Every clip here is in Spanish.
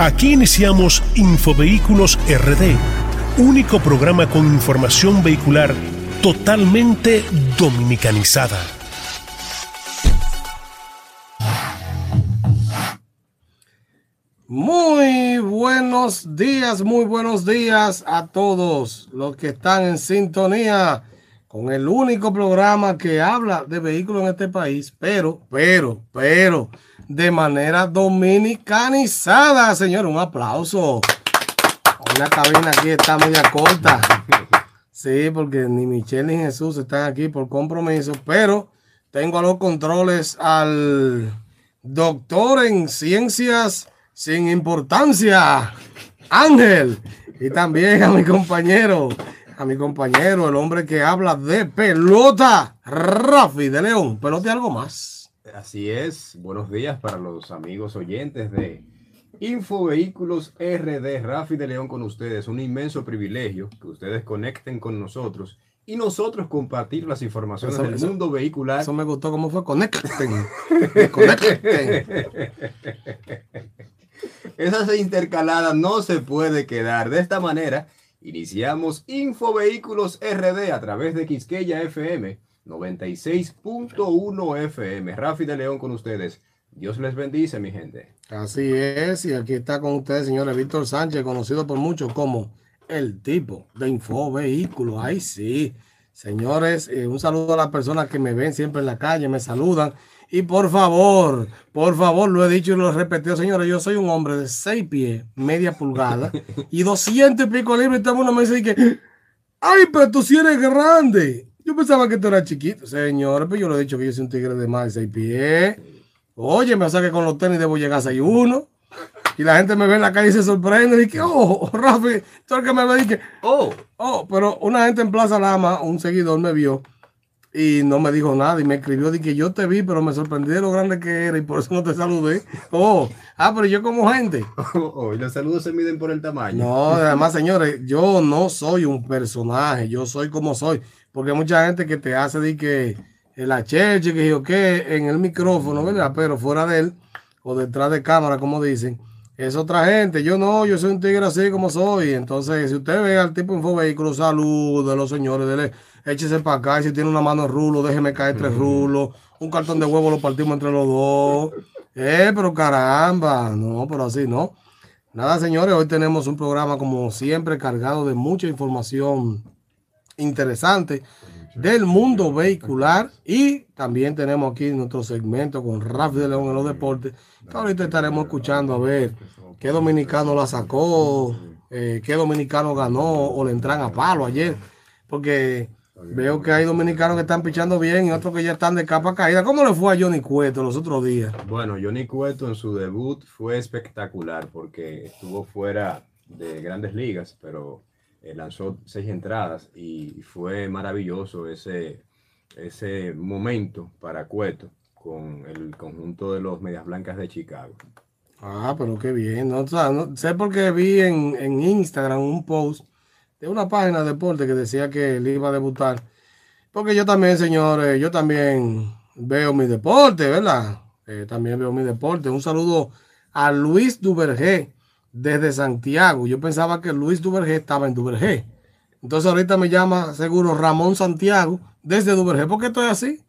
Aquí iniciamos Infovehículos RD, único programa con información vehicular totalmente dominicanizada. Muy buenos días, muy buenos días a todos los que están en sintonía con el único programa que habla de vehículos en este país, pero, pero, pero, de manera dominicanizada, señor. Un aplauso. La cabina aquí está muy corta. Sí, porque ni Michelle ni Jesús están aquí por compromiso, pero tengo a los controles al doctor en ciencias sin importancia, Ángel, y también a mi compañero, a mi compañero, el hombre que habla de pelota, Rafi de León. Pelota y algo más. Así es, buenos días para los amigos oyentes de Infovehículos RD, Rafi de León con ustedes. Un inmenso privilegio que ustedes conecten con nosotros y nosotros compartir las informaciones del mundo vehicular. Eso me gustó cómo fue conecten. conecten. Esa intercalada no se puede quedar. De esta manera, iniciamos Infovehículos RD a través de Quisqueya FM 96.1 FM. Rafi de León con ustedes. Dios les bendice, mi gente. Así es, y aquí está con ustedes, señores, Víctor Sánchez, conocido por muchos como el tipo de Infovehículo. Ay, sí. Señores, eh, un saludo a las personas que me ven siempre en la calle, me saludan. Y por favor, por favor, lo he dicho y lo he repetido, señores, yo soy un hombre de 6 pies, media pulgada y 200 y pico libras. Y todo el mundo me dice que, ay, pero tú sí eres grande. Yo pensaba que tú eras chiquito, señor, pero yo le he dicho que yo soy un tigre de más de 6 pies. Oye, me saque con los tenis debo llegar a 6'1. Y la gente me ve en la calle y se sorprende. Y que, oh, Rafi, tú el que me ve y que, oh, oh, pero una gente en Plaza Lama, un seguidor me vio y no me dijo nada y me escribió de que yo te vi, pero me sorprendí de lo grande que era y por eso no te saludé. Oh, ah, pero yo como gente. Oh, y los saludos se miden por el tamaño. No, además, señores, yo no soy un personaje, yo soy como soy. Porque hay mucha gente que te hace de que la cheche, que yo qué, en el micrófono, ¿verdad? Pero fuera de él, o detrás de cámara, como dicen, es otra gente. Yo no, yo soy un tigre así como soy. Entonces, si usted ve al tipo infovehículo, de los señores, dele, échese para acá. Y si tiene una mano rulo, déjeme caer tres rulos. Un cartón de huevo lo partimos entre los dos. Eh, pero caramba, no, pero así no. Nada, señores, hoy tenemos un programa como siempre cargado de mucha información interesante del mundo vehicular y también tenemos aquí nuestro segmento con Rafi de León en los deportes. ahorita estaremos escuchando a ver qué dominicano la sacó, eh, qué dominicano ganó o le entran a palo ayer, porque veo que hay dominicanos que están pichando bien y otros que ya están de capa caída. ¿Cómo le fue a Johnny Cueto los otros días? Bueno, Johnny Cueto en su debut fue espectacular porque estuvo fuera de grandes ligas, pero eh, lanzó seis entradas y fue maravilloso ese, ese momento para Cueto con el conjunto de los Medias Blancas de Chicago. Ah, pero qué bien. No, sé porque vi en, en, Instagram un post de una página de deporte que decía que él iba a debutar. Porque yo también, señores, yo también veo mi deporte, ¿verdad? Eh, también veo mi deporte. Un saludo a Luis Duvergé, desde Santiago. Yo pensaba que Luis Duvergé estaba en Duvergé. Entonces ahorita me llama seguro Ramón Santiago desde Duvergé. ¿Por qué estoy así?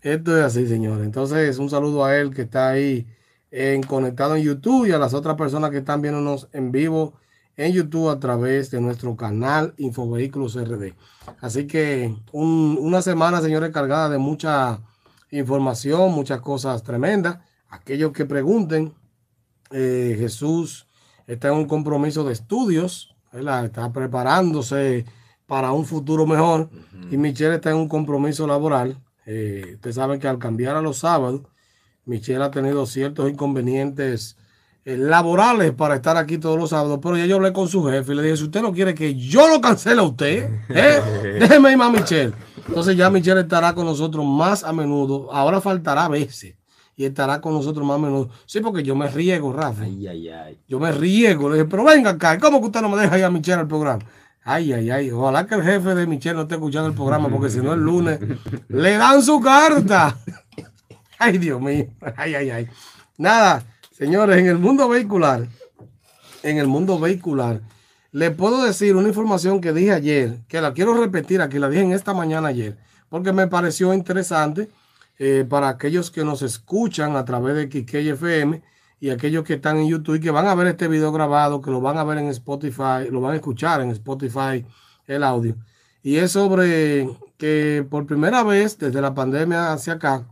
Esto es así, señor. Entonces un saludo a él que está ahí en, conectado en YouTube y a las otras personas que están viéndonos en vivo en YouTube a través de nuestro canal Infovehículos RD. Así que una semana, señores, cargada de mucha información, muchas cosas tremendas. Aquellos que pregunten, eh, Jesús está en un compromiso de estudios, está preparándose para un futuro mejor y Michelle está en un compromiso laboral. Eh, ustedes saben que al cambiar a los sábados, Michelle ha tenido ciertos inconvenientes eh, laborales para estar aquí todos los sábados, pero ya yo hablé con su jefe y le dije, si usted no quiere que yo lo cancele a usted, ¿eh? déjeme ir a Michelle. Entonces ya Michelle estará con nosotros más a menudo, ahora faltará a veces y estará con nosotros más a menudo. Sí, porque yo me riego, Rafa. Ay, ay, ay. Yo me riego. Le dije, pero venga acá, ¿cómo que usted no me deja ir a Michelle al programa? Ay, ay, ay. Ojalá que el jefe de Michelle no esté escuchando el programa, porque si no el lunes le dan su carta. Ay, Dios mío. Ay, ay, ay. Nada, señores, en el mundo vehicular, en el mundo vehicular. Le puedo decir una información que dije ayer, que la quiero repetir aquí, la dije en esta mañana ayer, porque me pareció interesante eh, para aquellos que nos escuchan a través de Kikey FM y aquellos que están en YouTube y que van a ver este video grabado, que lo van a ver en Spotify, lo van a escuchar en Spotify el audio. Y es sobre que por primera vez desde la pandemia hacia acá,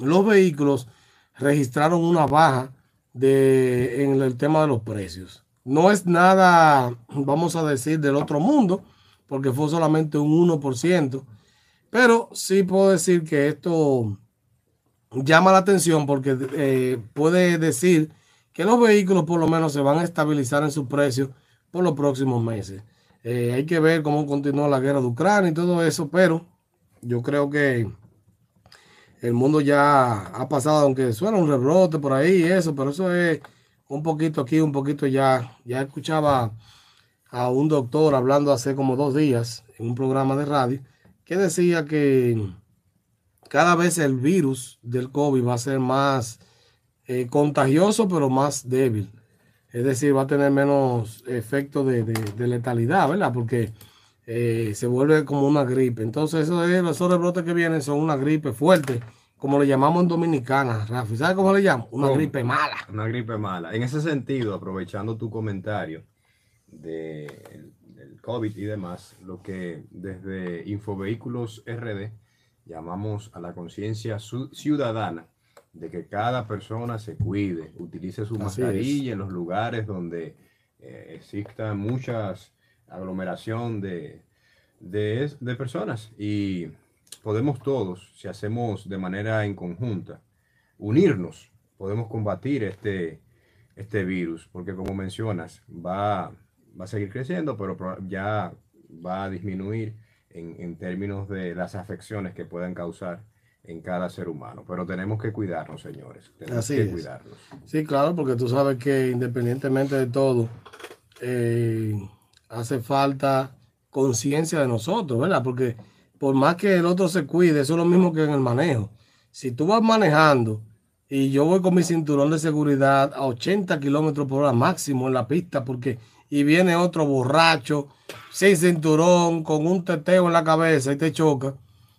los vehículos registraron una baja de, en el tema de los precios. No es nada, vamos a decir, del otro mundo, porque fue solamente un 1%, pero sí puedo decir que esto llama la atención porque eh, puede decir que los vehículos por lo menos se van a estabilizar en su precio por los próximos meses. Eh, hay que ver cómo continúa la guerra de Ucrania y todo eso, pero yo creo que el mundo ya ha pasado, aunque suena un rebrote por ahí y eso, pero eso es un poquito aquí, un poquito ya. Ya escuchaba a un doctor hablando hace como dos días en un programa de radio que decía que cada vez el virus del COVID va a ser más eh, contagioso, pero más débil. Es decir, va a tener menos efecto de, letalidad, ¿verdad? Porque eh, se vuelve como una gripe. Entonces, eso es, esos rebrotes que vienen son una gripe fuerte como le llamamos en Dominicana, Rafi. ¿Sabes cómo le llamo? Una gripe mala. Una gripe mala. En ese sentido, aprovechando tu comentario de, del COVID y demás, lo que desde Infovehículos RD llamamos a la conciencia ciudadana de que cada persona se cuide, utilice su mascarilla en los lugares donde eh, exista muchas aglomeración de, de, de personas. Y podemos todos, si hacemos de manera en conjunta, unirnos, podemos combatir este, este virus, porque como mencionas, va, va a seguir creciendo, pero ya va a disminuir en, en, términos de las afecciones que puedan causar en cada ser humano. Pero tenemos que cuidarnos, señores. Tenemos que cuidarnos. Sí, claro, porque tú sabes que independientemente de todo, eh, hace falta conciencia de nosotros, ¿verdad? Porque por más que el otro se cuide, eso es lo mismo que en el manejo. Si tú vas manejando y yo voy con mi cinturón de seguridad a 80 kilómetros por hora máximo en la pista, porque y viene otro borracho sin cinturón, con un teteo en la cabeza y te choca.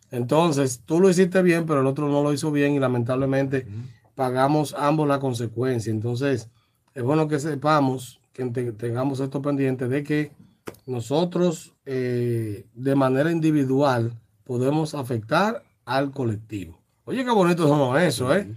Entonces, tú lo hiciste bien, pero el otro no lo hizo bien y lamentablemente pagamos ambos la consecuencia. Entonces, es bueno que sepamos, que tengamos esto pendiente de que nosotros eh, de manera individual podemos afectar al colectivo. Oye, qué bonito somos eso, ¿eh?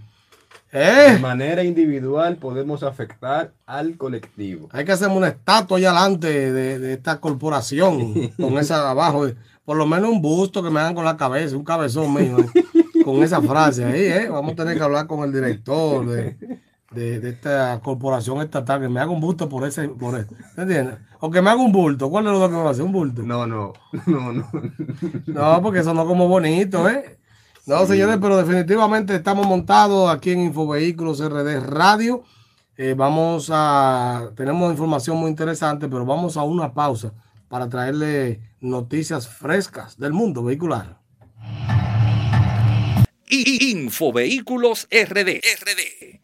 ¿Eh? De manera individual podemos afectar al colectivo. Hay que hacer una estatua allá adelante de, esta corporación, con esa abajo, por lo menos un busto que me hagan con la cabeza, un cabezón mío, ¿eh? con esa frase ahí, ¿eh? Vamos a tener que hablar con el director de, de, esta corporación estatal, que me haga un bulto por ese, por eso. ¿Entiendes? O que me haga un bulto. ¿Cuál es lo que me va a hacer? ¿Un bulto? No, no, no, no. No, porque eso no es como bonito, ¿eh? No, señores, pero definitivamente estamos montados aquí en Infovehículos RD Radio. Eh, vamos a, tenemos información muy interesante, pero vamos a una pausa para traerle noticias frescas del mundo vehicular. Infovehículos RD. RD.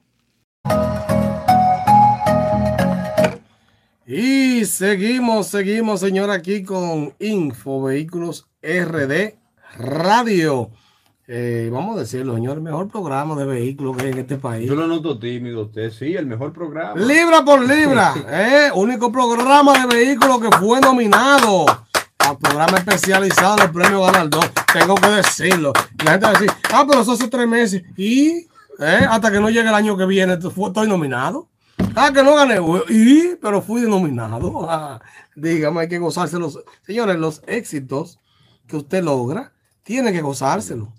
Y seguimos, seguimos, señor, aquí con Info Vehículos RD Radio. Eh, vamos a decirlo, señor, el mejor programa de vehículos que hay en este país. Yo lo noto tímido, usted sí, el mejor programa. Libra por libra, eh, único programa de vehículos que fue nominado al programa especializado del premio Galardón. Tengo que decirlo. la gente va a decir, ah, pero eso hace tres meses. Y ¿Eh? Hasta que no llegue el año que viene, estoy nominado. Ah, que no gané, y, pero fui denominado. Ah, dígame, hay que gozárselos. Señores, los éxitos que usted logra, tiene que gozárselo.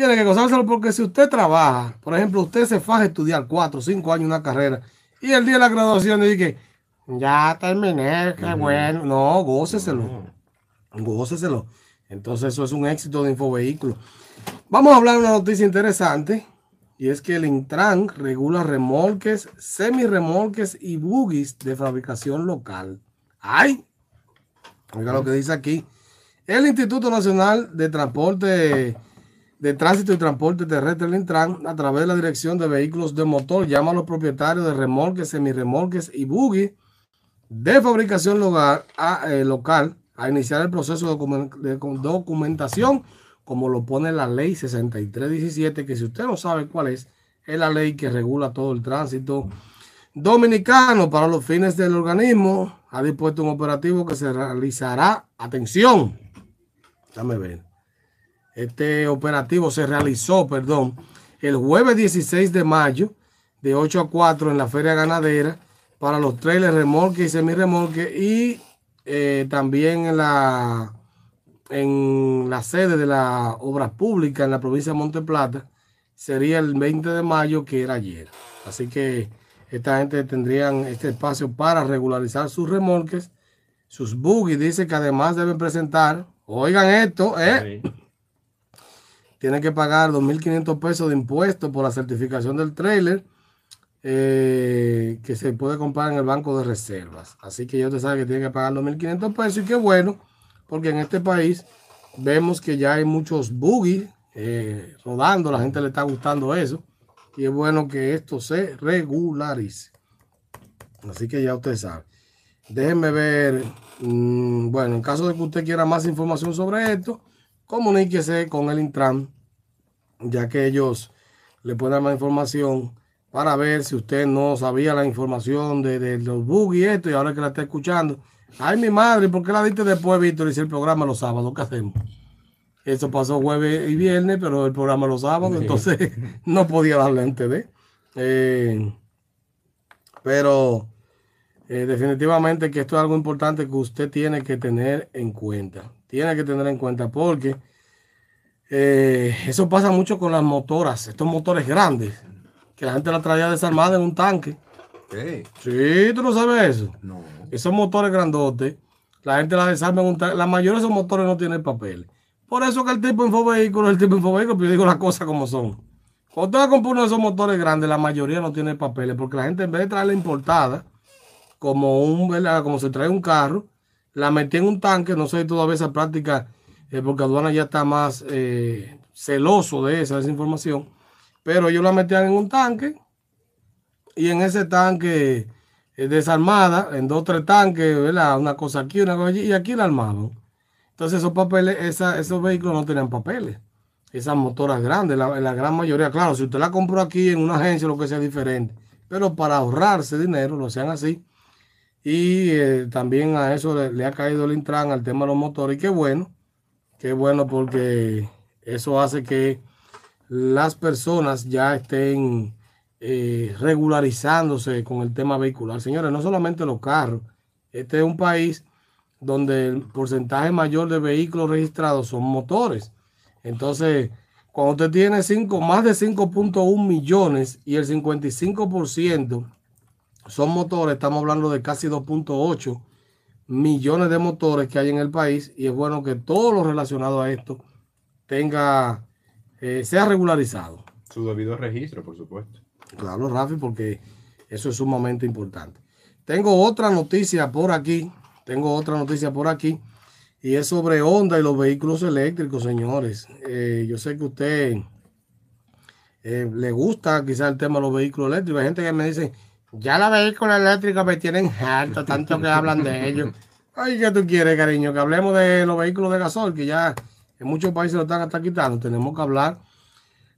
Tiene que gozárselo porque si usted trabaja, por ejemplo, usted se faja a estudiar cuatro o cinco años una carrera y el día de la graduación dice ya terminé, qué bueno. No, góceselo. Góceselo. Entonces, eso es un éxito de Infovehículo. Vamos a hablar de una noticia interesante y es que el Intran regula remolques, semirremolques y buggies de fabricación local. ¡Ay! Oiga lo que dice aquí. El Instituto Nacional de Transporte, de Tránsito y Transporte Terrestre, el Intran, a través de la Dirección de Vehículos de Motor, llama a los propietarios de remolques, semirremolques y buggies de fabricación local a, eh, local a iniciar el proceso de documentación, como lo pone la ley 6317, que si usted no sabe cuál es, es la ley que regula todo el tránsito dominicano para los fines del organismo. Ha dispuesto un operativo que se realizará, atención, déjame ver, este operativo se realizó, perdón, el jueves 16 de mayo de 8 a 4 en la feria ganadera para los trailers remolque y semirremolque y eh, también en la, en la sede de la obra pública en la provincia de Monte Plata sería el 20 de mayo que era ayer. Así que esta gente tendrían este espacio para regularizar sus remolques, sus buggy. Dice que además deben presentar, oigan esto, ¿eh? Tiene que pagar 2.500 pesos de impuestos por la certificación del trailer eh, que se puede comprar en el banco de reservas. Así que yo te sabe que tiene que pagar 2.500 pesos y qué bueno, porque en este país vemos que ya hay muchos buggy eh, rodando, la gente le está gustando eso y es bueno que esto se regularice. Así que ya usted sabe. Déjenme ver, mm, bueno, en caso de que usted quiera más información sobre esto, comuníquese con el Intran, ya que ellos le pueden dar más información para ver si usted no sabía la información de, los bugs y esto, y ahora que la está escuchando. Ay, mi madre, ¿por qué la diste después, Víctor? Hice el programa los sábados, ¿qué hacemos? Eso pasó jueves y viernes, pero el programa los sábados, entonces no podía darle antes de. Eh, pero eh, definitivamente que esto es algo importante que usted tiene que tener en cuenta tiene que tener en cuenta porque eh, eso pasa mucho con las motoras, estos motores grandes, que la gente la traía desarmada en un tanque. Sí, tú no sabes eso. No. Esos motores grandotes, la gente la desarma en un tanque. La mayoría de esos motores no tienen papel. Por eso que el tipo infovehículo es el tipo infovehículo, pero yo digo las cosas como son. Cuando usted compra uno de esos motores grandes, la mayoría no tiene papeles, porque la gente en vez de traerla importada, como un, como se trae un carro, la metí en un tanque, no sé todavía esa práctica, eh, porque aduana ya está más eh, celoso de esa, información, pero ellos la metían en un tanque y en ese tanque eh, desarmada, en dos o tres tanques, ¿verdad? Una cosa aquí, una cosa allí, y aquí la armaban. Entonces esos papeles, esos vehículos no tenían papeles. Esas motoras grandes, la, la gran mayoría, claro, si usted la compró aquí en una agencia, lo que sea diferente, pero para ahorrarse dinero, lo hacían así y eh, también a eso le, ha caído el Intran al tema de los motores. Y qué bueno, qué bueno porque eso hace que las personas ya estén eh, regularizándose con el tema vehicular. Señores, no solamente los carros. Este es un país donde el porcentaje mayor de vehículos registrados son motores. Entonces, cuando usted tiene cinco, más de 5.1 millones y el 55% son motores, estamos hablando de casi 2.8 millones de motores que hay en el país y es bueno que todo lo relacionado a esto tenga, eh, sea regularizado. Su debido registro, por supuesto. Claro, Rafi, porque eso es sumamente importante. Tengo otra noticia por aquí, tengo otra noticia por aquí y es sobre Honda y los vehículos eléctricos, señores. Eh, yo sé que usted eh, le gusta quizá el tema de los vehículos eléctricos. Hay gente que me dice, ya los vehículos eléctricos me tienen harto, tanto que hablan de ellos. Ay, ¿qué tú quieres, cariño? Que hablemos de los vehículos de gasol, que ya en muchos países lo están hasta quitando. Tenemos que hablar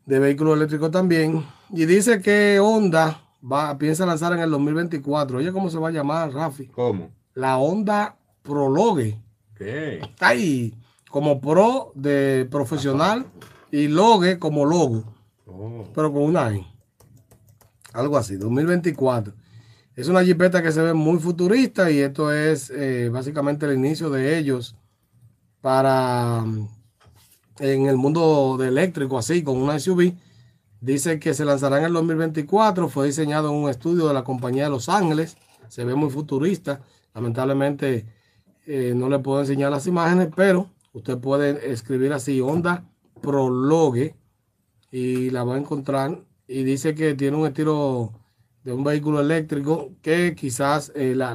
de vehículos eléctricos también. Y dice que Honda va, piensa lanzar en el 2024. Oye, ¿cómo se va a llamar, Rafi? ¿Cómo? La Honda Prologue. ¿Qué? Está ahí, como pro de profesional y logue como logo. Oh. Pero con una I. Algo así, 2024. Es una jipeta que se ve muy futurista y esto es eh, básicamente el inicio de ellos para en el mundo de eléctrico, así, con una SUV. Dice que se lanzará en el 2024. Fue diseñado en un estudio de la compañía de Los Ángeles. Se ve muy futurista. Lamentablemente eh, no le puedo enseñar las imágenes, pero usted puede escribir así, Honda Prologue, y la va a encontrar y dice que tiene un estilo de un vehículo eléctrico que quizás eh, la,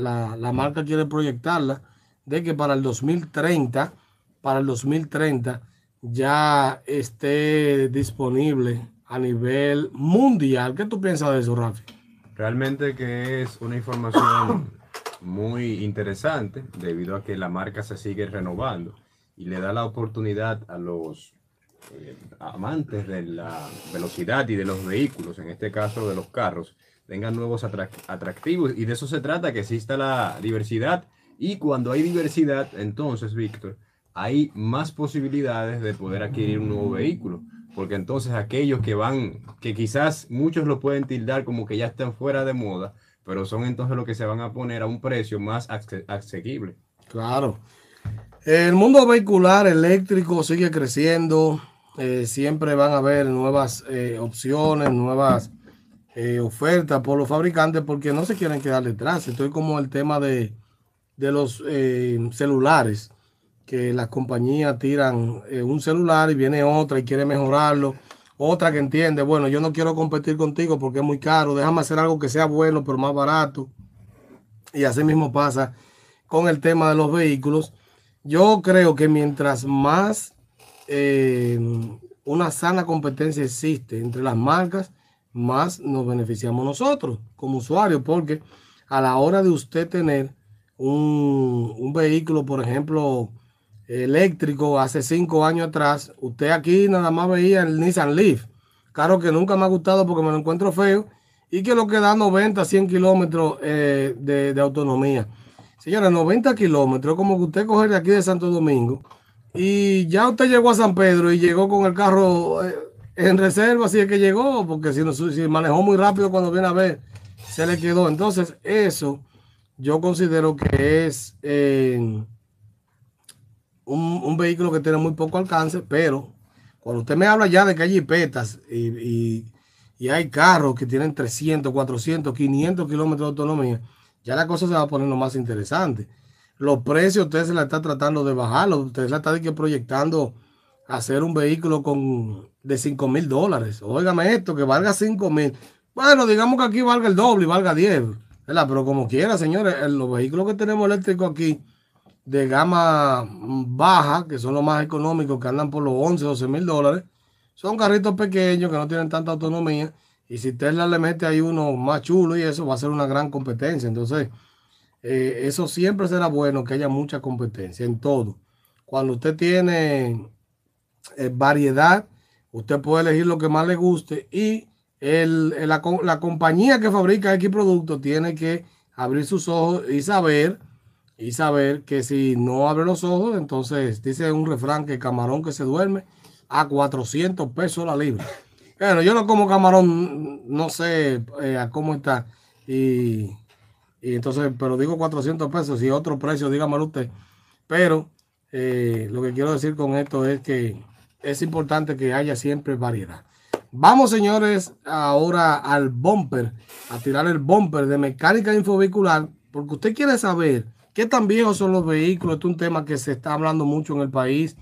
marca quiere proyectarla de que para el 2030, para el 2030 ya esté disponible a nivel mundial. ¿Qué tú piensas de eso, Rafi? Realmente que es una información muy interesante debido a que la marca se sigue renovando y le da la oportunidad a los amantes de la velocidad y de los vehículos, en este caso de los carros, tengan nuevos atractivos y de eso se trata, que exista la diversidad y cuando hay diversidad, entonces, Víctor, hay más posibilidades de poder adquirir un nuevo vehículo, porque entonces aquellos que van, que quizás muchos lo pueden tildar como que ya están fuera de moda, pero son entonces los que se van a poner a un precio más asequible. Claro. El mundo vehicular eléctrico sigue creciendo, eh, siempre van a haber nuevas eh, opciones, nuevas eh, ofertas por los fabricantes porque no se quieren quedar detrás. Estoy como el tema de, de los celulares que las compañías tiran un celular y viene otra y quiere mejorarlo. Otra que entiende, bueno, yo no quiero competir contigo porque es muy caro, déjame hacer algo que sea bueno pero más barato. Y así mismo pasa con el tema de los vehículos. Yo creo que mientras más eh, una sana competencia existe entre las marcas, más nos beneficiamos nosotros como usuarios, porque a la hora de usted tener un, vehículo, por ejemplo, eléctrico hace cinco años atrás, usted aquí nada más veía el Nissan Leaf. Claro que nunca me ha gustado porque me lo encuentro feo y que lo que da 90, 100 kilómetros eh, de, autonomía. Señora, 90 kilómetros, como que usted coge de aquí de Santo Domingo y ya usted llegó a San Pedro y llegó con el carro eh, en reserva, así es que llegó, porque si, no, si manejó muy rápido cuando viene a ver, se le quedó. Entonces, eso yo considero que es... Eh, un, vehículo que tiene muy poco alcance, pero cuando usted me habla ya de que hay jipetas y, hay carros que tienen 300, 400, 500 kilómetros de autonomía, ya la cosa se va poniendo más interesante. Los precios usted se la está tratando de bajarlo, usted la está proyectando hacer un vehículo con de 5 mil dólares. Óigame esto, que valga 5 mil. Bueno, digamos que aquí valga el doble y valga 10, ¿verdad? Pero como quiera, señores, los vehículos que tenemos eléctricos aquí, de gama baja, que son los más económicos, que andan por los 11, 12 mil dólares, son carritos pequeños que no tienen tanta autonomía. Y si Tesla le mete ahí uno más chulo y eso va a ser una gran competencia. Entonces, eh, eso siempre será bueno que haya mucha competencia en todo. Cuando usted tiene eh, variedad, usted puede elegir lo que más le guste y el, la, la compañía que fabrica X producto tiene que abrir sus ojos y saber y saber que si no abre los ojos, entonces dice un refrán que camarón que se duerme a 400 pesos la libra. Bueno, yo no como camarón, no sé eh, a cómo está. Y, entonces, pero digo 400 pesos y otro precio, dígamelo usted. Pero eh, lo que quiero decir con esto es que es importante que haya siempre variedad. Vamos, señores, ahora al bumper, a tirar el bumper de mecánica infovehicular, porque usted quiere saber ¿Qué tan viejos son los vehículos? Este es un tema que se está hablando mucho en el país,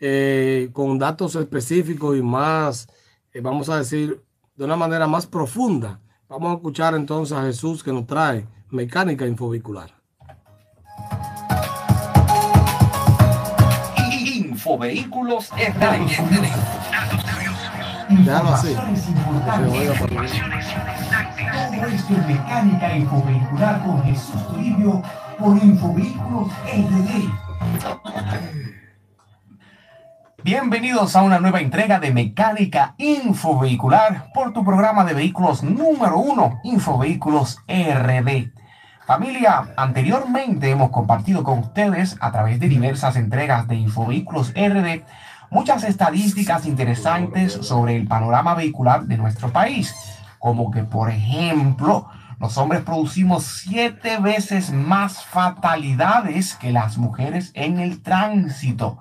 eh, con datos específicos y más, eh, vamos a decir, de una manera más profunda. Vamos a escuchar entonces a Jesús que nos trae mecánica infovehicular. Infovehículos Déjalo así. Todo esto es mecánica infovehicular con Jesús Toribio por Infovehículos RD. Bienvenidos a una nueva entrega de Mecánica Infovehicular por tu programa de vehículos número uno, Infovehículos RD. Familia, anteriormente hemos compartido con ustedes a través de diversas entregas de Infovehículos RD muchas estadísticas interesantes sobre el panorama vehicular de nuestro país, como que por ejemplo los hombres producimos siete veces más fatalidades que las mujeres en el tránsito,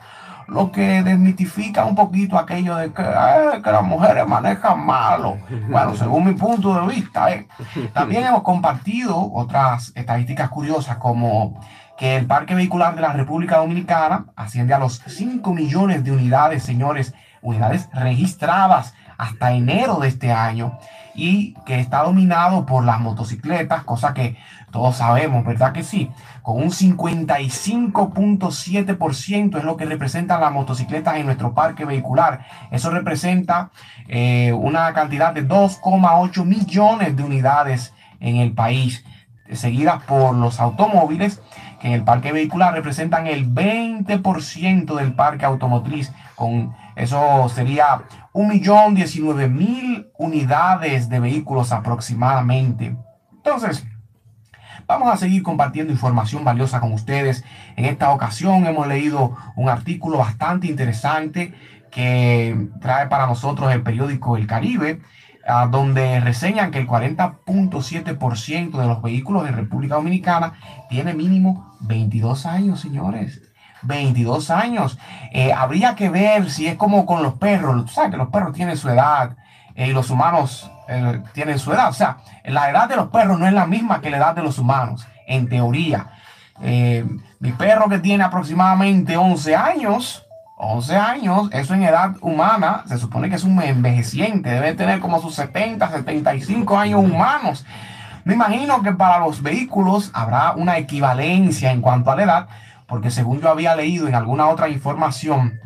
lo que desmitifica un poquito aquello de que, las mujeres manejan malo. Bueno, según mi punto de vista. ¿eh? También hemos compartido otras estadísticas curiosas como que el parque vehicular de la República Dominicana asciende a los 5 millones de unidades, señores, unidades registradas hasta enero de este año y que está dominado por las motocicletas, cosa que todos sabemos, ¿verdad que sí? Con un 55.7% es lo que representan las motocicletas en nuestro parque vehicular. Eso representa eh, una cantidad de 2,8 millones de unidades en el país. seguidas por los automóviles, que en el parque vehicular representan el 20% del parque automotriz. Con eso sería 1.019.000 unidades de vehículos aproximadamente. Entonces, Vamos a seguir compartiendo información valiosa con ustedes. En esta ocasión hemos leído un artículo bastante interesante que trae para nosotros el periódico El Caribe, donde reseñan que el 40.7% de los vehículos en República Dominicana tiene mínimo 22 años, señores. 22 años. Eh, habría que ver si es como con los perros. Sabes que los perros tienen su edad eh, y los humanos eh, tienen su edad. O sea, la edad de los perros no es la misma que la edad de los humanos, en teoría. Eh, mi perro que tiene aproximadamente 11 años, 11 años, eso en edad humana, se supone que es un envejeciente, debe tener como sus 70, 75 años humanos. Me imagino que para los vehículos habrá una equivalencia en cuanto a la edad, porque según yo había leído en alguna otra información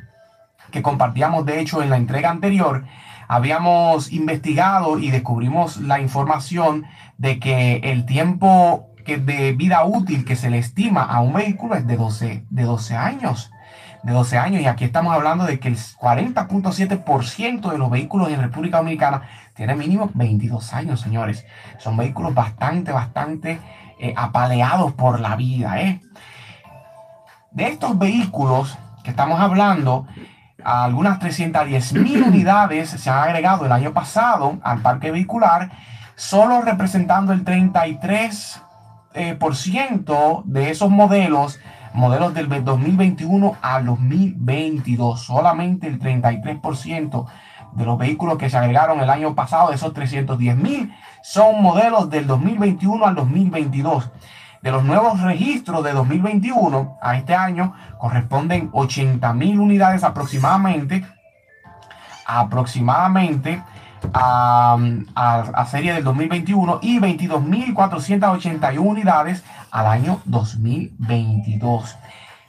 que compartíamos de hecho en la entrega anterior, habíamos investigado y descubrimos la información de que el tiempo que de vida útil que se le estima a un vehículo es de 12, de 12 años. De 12 años. Y aquí estamos hablando de que el 40.7% de los vehículos en República Dominicana tiene mínimo 22 años, señores. Son vehículos bastante, bastante eh, apaleados por la vida. ¿eh? De estos vehículos que estamos hablando, algunas 310 mil unidades se han agregado el año pasado al parque vehicular, solo representando el 33% eh, por ciento de esos modelos, modelos del 2021 al 2022. Solamente el 33% de los vehículos que se agregaron el año pasado, de esos 310 mil, son modelos del 2021 al 2022. De los nuevos registros de 2021 a este año corresponden 80 mil unidades aproximadamente, aproximadamente a, a, serie del 2021 y 22.481 unidades al año 2022.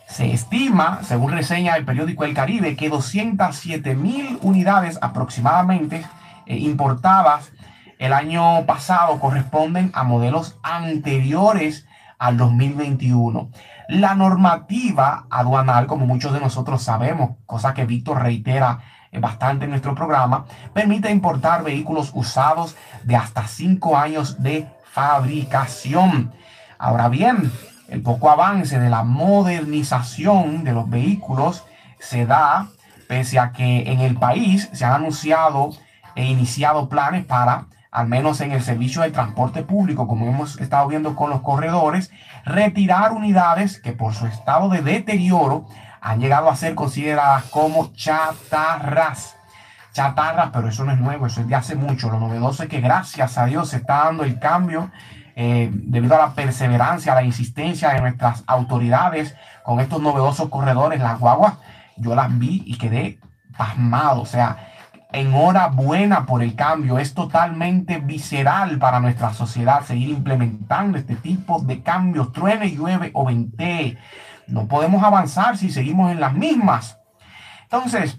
Se estima, según reseña el periódico El Caribe, que 207 mil unidades aproximadamente eh, importadas el año pasado corresponden a modelos anteriores al 2021. La normativa aduanal, como muchos de nosotros sabemos, cosa que Víctor reitera eh, bastante en nuestro programa, permite importar vehículos usados de hasta cinco años de fabricación. Ahora bien, el poco avance de la modernización de los vehículos se da pese a que en el país se han anunciado e iniciado planes para al menos en el servicio de transporte público, como hemos estado viendo con los corredores, retirar unidades que por su estado de deterioro han llegado a ser consideradas como chatarras. Chatarras, pero eso no es nuevo, eso es de hace mucho. Lo novedoso es que gracias a Dios se está dando el cambio eh, debido a la perseverancia, a la insistencia de nuestras autoridades con estos novedosos corredores, las guaguas. Yo las vi y quedé pasmado, o sea, enhorabuena por el cambio. Es totalmente visceral para nuestra sociedad seguir implementando este tipo de cambios. Truene, llueve o ventee. No podemos avanzar si seguimos en las mismas. Entonces,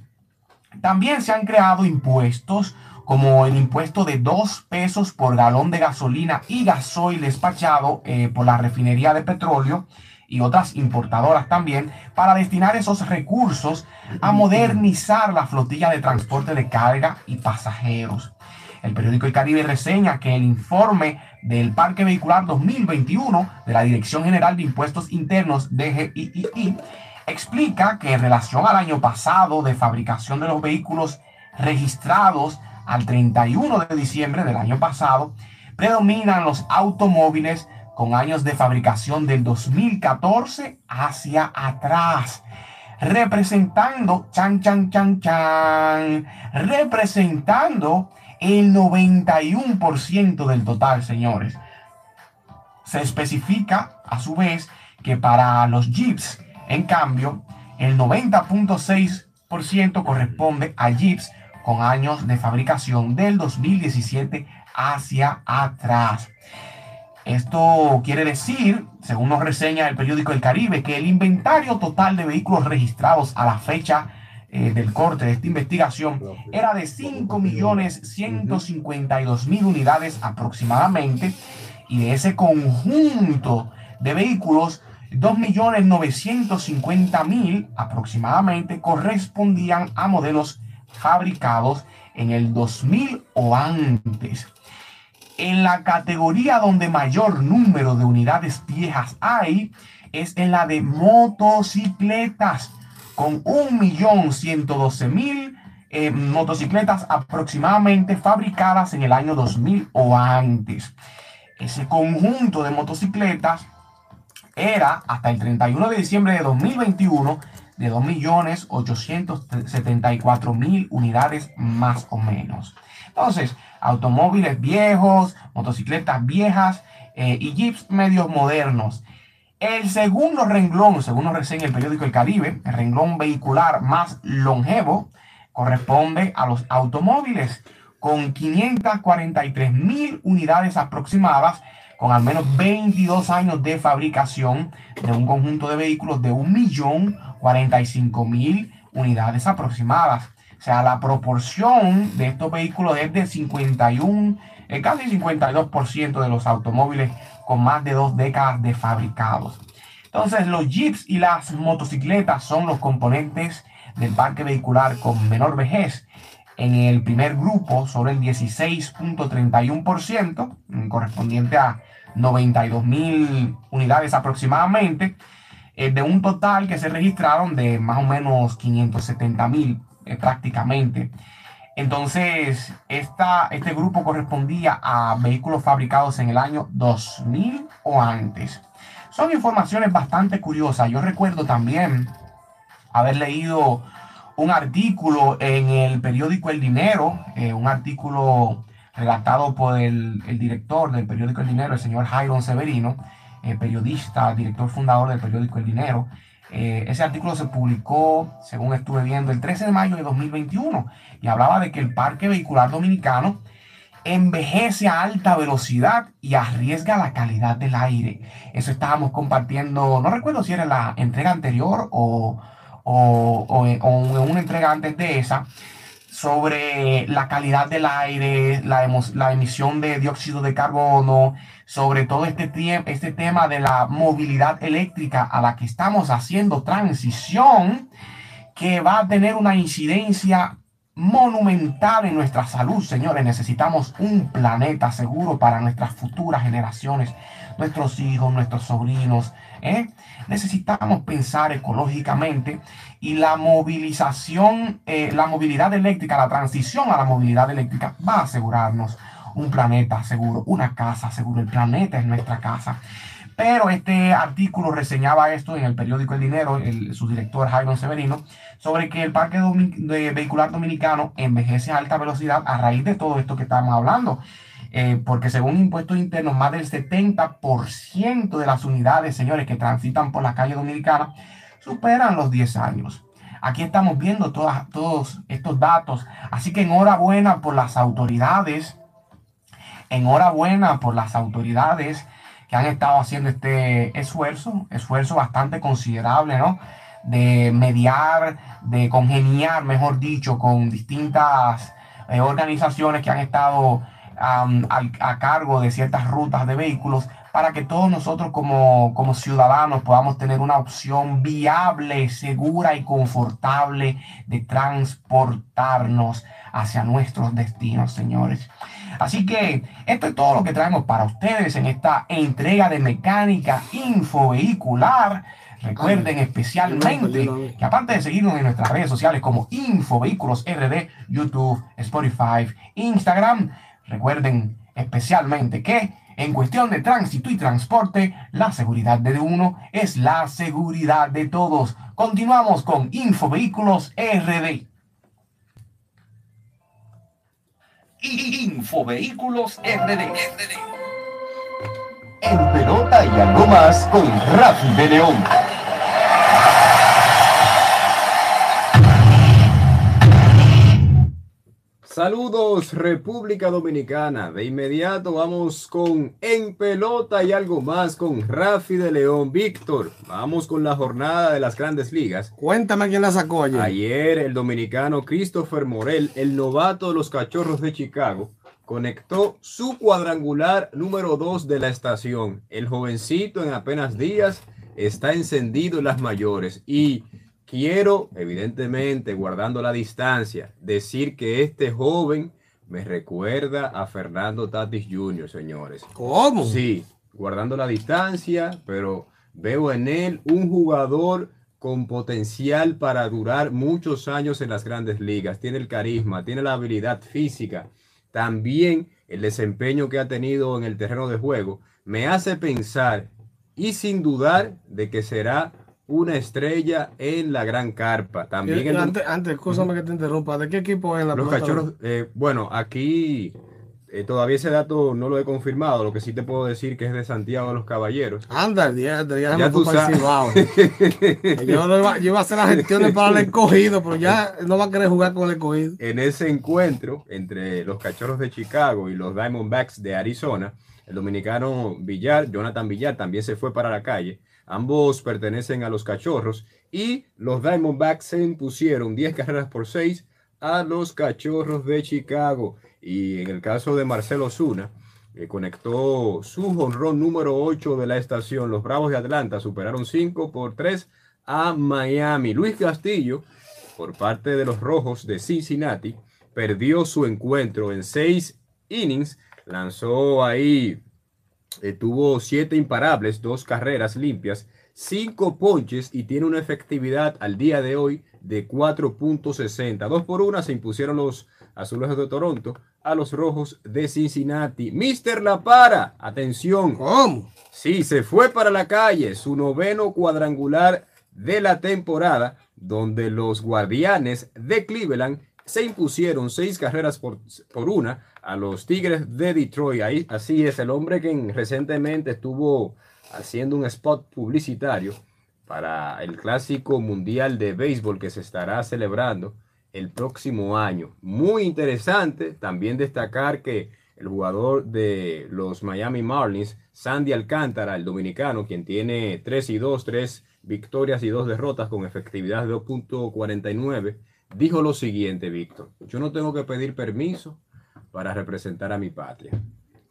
también se han creado impuestos como el impuesto de dos pesos por galón de gasolina y gasoil despachado eh, por la refinería de petróleo y otras importadoras también para destinar esos recursos a modernizar la flotilla de transporte de carga y pasajeros. El periódico El Caribe reseña que el informe del Parque Vehicular 2021 de la Dirección General de Impuestos Internos DGII explica que en relación al año pasado de fabricación de los vehículos registrados al 31 de diciembre del año pasado, predominan los automóviles con años de fabricación del 2014 hacia atrás, representando, chan, chan, chan, chan, representando el 91% del total, señores. Se especifica, a su vez, que para los Jeeps, en cambio, el 90.6% corresponde a Jeeps con años de fabricación del 2017 hacia atrás. Esto quiere decir, según nos reseña el periódico El Caribe, que el inventario total de vehículos registrados a la fecha eh, del corte de esta investigación era de 5.152.000 unidades aproximadamente Y de ese conjunto de vehículos, 2.950.000 aproximadamente correspondían a modelos fabricados en el 2000 o antes. En la categoría donde mayor número de unidades viejas hay es en la de motocicletas, con 1.112.000 eh, motocicletas aproximadamente fabricadas en el año 2000 o antes. Ese conjunto de motocicletas era hasta el 31 de diciembre de 2021 de 2.874.000 unidades más o menos. Entonces, automóviles viejos, motocicletas viejas eh, y jeeps medios modernos. El segundo renglón, según nos reseña el periódico El Caribe, el renglón vehicular más longevo, corresponde a los automóviles con 543 mil unidades aproximadas con al menos 22 años de fabricación de un conjunto de vehículos de 1.045.000 unidades aproximadas. O sea, la proporción de estos vehículos es de 51, eh, casi 52% de los automóviles con más de dos décadas de fabricados. Entonces, los jeeps y las motocicletas son los componentes del parque vehicular con menor vejez en el primer grupo sobre el 16.31%, correspondiente a 92 mil unidades aproximadamente, eh, de un total que se registraron de más o menos 570 mil eh, prácticamente. Entonces, esta, este grupo correspondía a vehículos fabricados en el año 2000 o antes. Son informaciones bastante curiosas. Yo recuerdo también haber leído un artículo en el periódico El Dinero, eh, un artículo redactado por el, director del periódico El Dinero, el señor Jairon Severino, eh, periodista, director fundador del periódico El Dinero. Eh, ese artículo se publicó, según estuve viendo, el 13 de mayo de 2021 y hablaba de que el parque vehicular dominicano envejece a alta velocidad y arriesga la calidad del aire. Eso estábamos compartiendo, no recuerdo si era la entrega anterior o, o, o, o una entrega antes de esa, sobre la calidad del aire, la, emisión de dióxido de carbono, sobre todo este, este tema de la movilidad eléctrica a la que estamos haciendo transición, que va a tener una incidencia monumental en nuestra salud, señores. Necesitamos un planeta seguro para nuestras futuras generaciones, nuestros hijos, nuestros sobrinos. ¿eh? Necesitamos pensar ecológicamente y la movilización, eh, la movilidad eléctrica, la transición a la movilidad eléctrica va a asegurarnos un planeta seguro, una casa seguro. El planeta es nuestra casa. Pero este artículo reseñaba esto en el periódico El Dinero, su director Jairo Severino, sobre que el parque vehicular dominicano envejece a alta velocidad a raíz de todo esto que estamos hablando. Eh, porque según impuestos internos, más del 70% de las unidades, señores, que transitan por la calle dominicana superan los 10 años. Aquí estamos viendo todas, todos estos datos. Así que enhorabuena por las autoridades. Enhorabuena por las autoridades que han estado haciendo este esfuerzo, esfuerzo bastante considerable, ¿no? De mediar, de congeniar, mejor dicho, con distintas eh, organizaciones que han estado a cargo de ciertas rutas de vehículos para que todos nosotros como, como ciudadanos podamos tener una opción viable, segura y confortable de transportarnos hacia nuestros destinos, señores. Así que esto es todo lo que traemos para ustedes en esta entrega de mecánica infovehicular. Recuerden especialmente que aparte de seguirnos en nuestras redes sociales como Infovehículos RD, YouTube, Spotify, Instagram, recuerden especialmente que en cuestión de tránsito y transporte, la seguridad de uno es la seguridad de todos. Continuamos con Infovehículos RD. Infovehículos RD. En pelota y algo más con Rafi de León. Saludos República Dominicana. De inmediato vamos con En Pelota y algo más con Rafi de León. Víctor, vamos con la jornada de las grandes ligas. Cuéntame quién la sacó ayer. Ayer el dominicano Christopher Morel, el novato de los Cachorros de Chicago, conectó su cuadrangular número 2 de la estación. El jovencito en apenas días está encendido en las mayores y quiero, evidentemente, guardando la distancia, decir que este joven me recuerda a Fernando Tatis Jr., señores. ¿Cómo? Sí, guardando la distancia, pero veo en él un jugador con potencial para durar muchos años en las grandes ligas. Tiene el carisma, tiene la habilidad física, también el desempeño que ha tenido en el terreno de juego. Me hace pensar y sin dudar de que será una estrella en la gran carpa. También el- antes, antes, escúchame que te interrumpa. ¿De qué equipo es la los cachorros, eh, bueno, aquí eh, todavía ese dato no lo he confirmado. Lo que sí te puedo decir que es de Santiago de los Caballeros. Anda, ya, Ya me tú sabes. Yo, no iba, yo iba a hacer las gestiones para el escogido, pero ya no va a querer jugar con el escogido. en ese encuentro entre los Cachorros de Chicago y los Diamondbacks de Arizona, el dominicano Villar, Jonathan Villar, también se fue para la calle. Ambos pertenecen a los Cachorros y los Diamondbacks se impusieron 10 carreras por 6 a los Cachorros de Chicago. Y en el caso de Marcelo Zuna, que conectó su jonrón número 8 de la estación, los Bravos de Atlanta superaron 5 por 3 a Miami. Luis Castillo, por parte de los Rojos de Cincinnati, perdió su encuentro en 6 innings, lanzó ahí eh, tuvo siete imparables, dos carreras limpias, cinco ponches y tiene una efectividad al día de hoy de 4.60. Dos por una se impusieron los azules de Toronto a los rojos de Cincinnati. Mister La Para, atención. ¿Cómo? Sí, se fue para la calle, su noveno cuadrangular de la temporada, donde los guardianes de Cleveland se impusieron seis carreras por, por una a los Tigres de Detroit. Ahí, así es, el hombre que recientemente estuvo haciendo un spot publicitario para el clásico mundial de béisbol que se estará celebrando el próximo año. Muy interesante también destacar que el jugador de los Miami Marlins, Sandy Alcántara, el dominicano, quien tiene 3 y 2, 3 victorias y 2 derrotas con efectividad de 2.49, dijo lo siguiente, Víctor, yo no tengo que pedir permiso para representar a mi patria.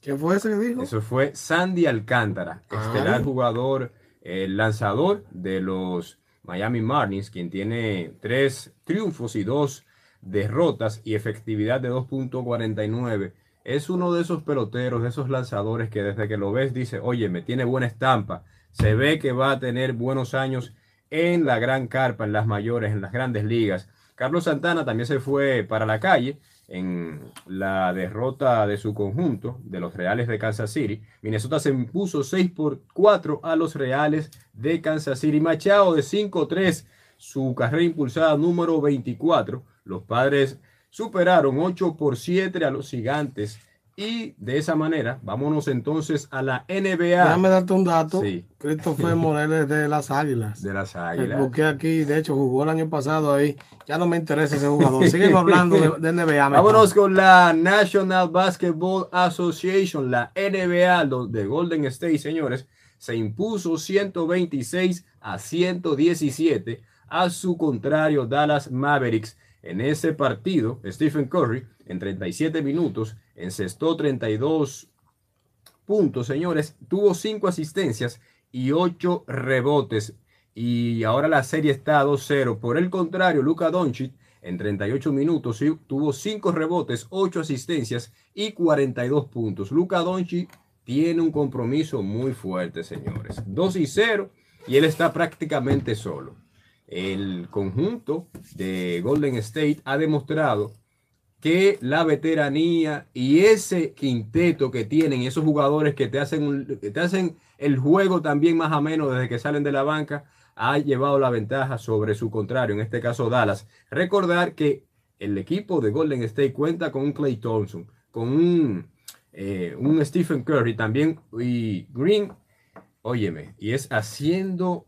¿Qué fue ese que dijo? Eso fue Sandy Alcántara, estelar Ay. jugador, el lanzador de los Miami Marlins, quien tiene tres triunfos y dos derrotas y efectividad de 2.49. Es uno de esos peloteros, de esos lanzadores que desde que lo ves dice, oye, me tiene buena estampa. Se ve que va a tener buenos años en la gran carpa, en las mayores, en las grandes ligas. Carlos Santana también se fue para la calle en la derrota de su conjunto de los Reales de Kansas City. Minnesota se impuso 6 por 4 a los Reales de Kansas City. Machado de 5-3, su carrera impulsada número 24. Los padres superaron 8 por 7 a los gigantes. Y de esa manera, vámonos entonces a la NBA Déjame darte un dato. Sí. Christopher Morales de las Águilas. de las Águilas. Busqué aquí, de hecho, jugó el año pasado ahí. Ya no me interesa ese jugador. Siguen hablando de, de NBA. Vámonos con la National Basketball Association, la NBA de Golden State, señores. Se impuso 126 a 117 a su contrario Dallas Mavericks. En ese partido, Stephen Curry, en 37 minutos, encestó 32 puntos, señores. Tuvo 5 asistencias y 8 rebotes. Y ahora la serie está a 2-0. Por el contrario, Luka Doncic en 38 minutos tuvo 5 rebotes, 8 asistencias y 42 puntos. Luka Doncic tiene un compromiso muy fuerte, señores. 2 y 0 y él está prácticamente solo. El conjunto de Golden State ha demostrado que la veteranía y ese quinteto que tienen, esos jugadores que te hacen, te hacen el juego también más o menos desde que salen de la banca, ha llevado la ventaja sobre su contrario, en este caso Dallas. Recordar que el equipo de Golden State cuenta con un Clay Thompson, con un, eh, un Stephen Curry también y Green, óyeme, y es haciendo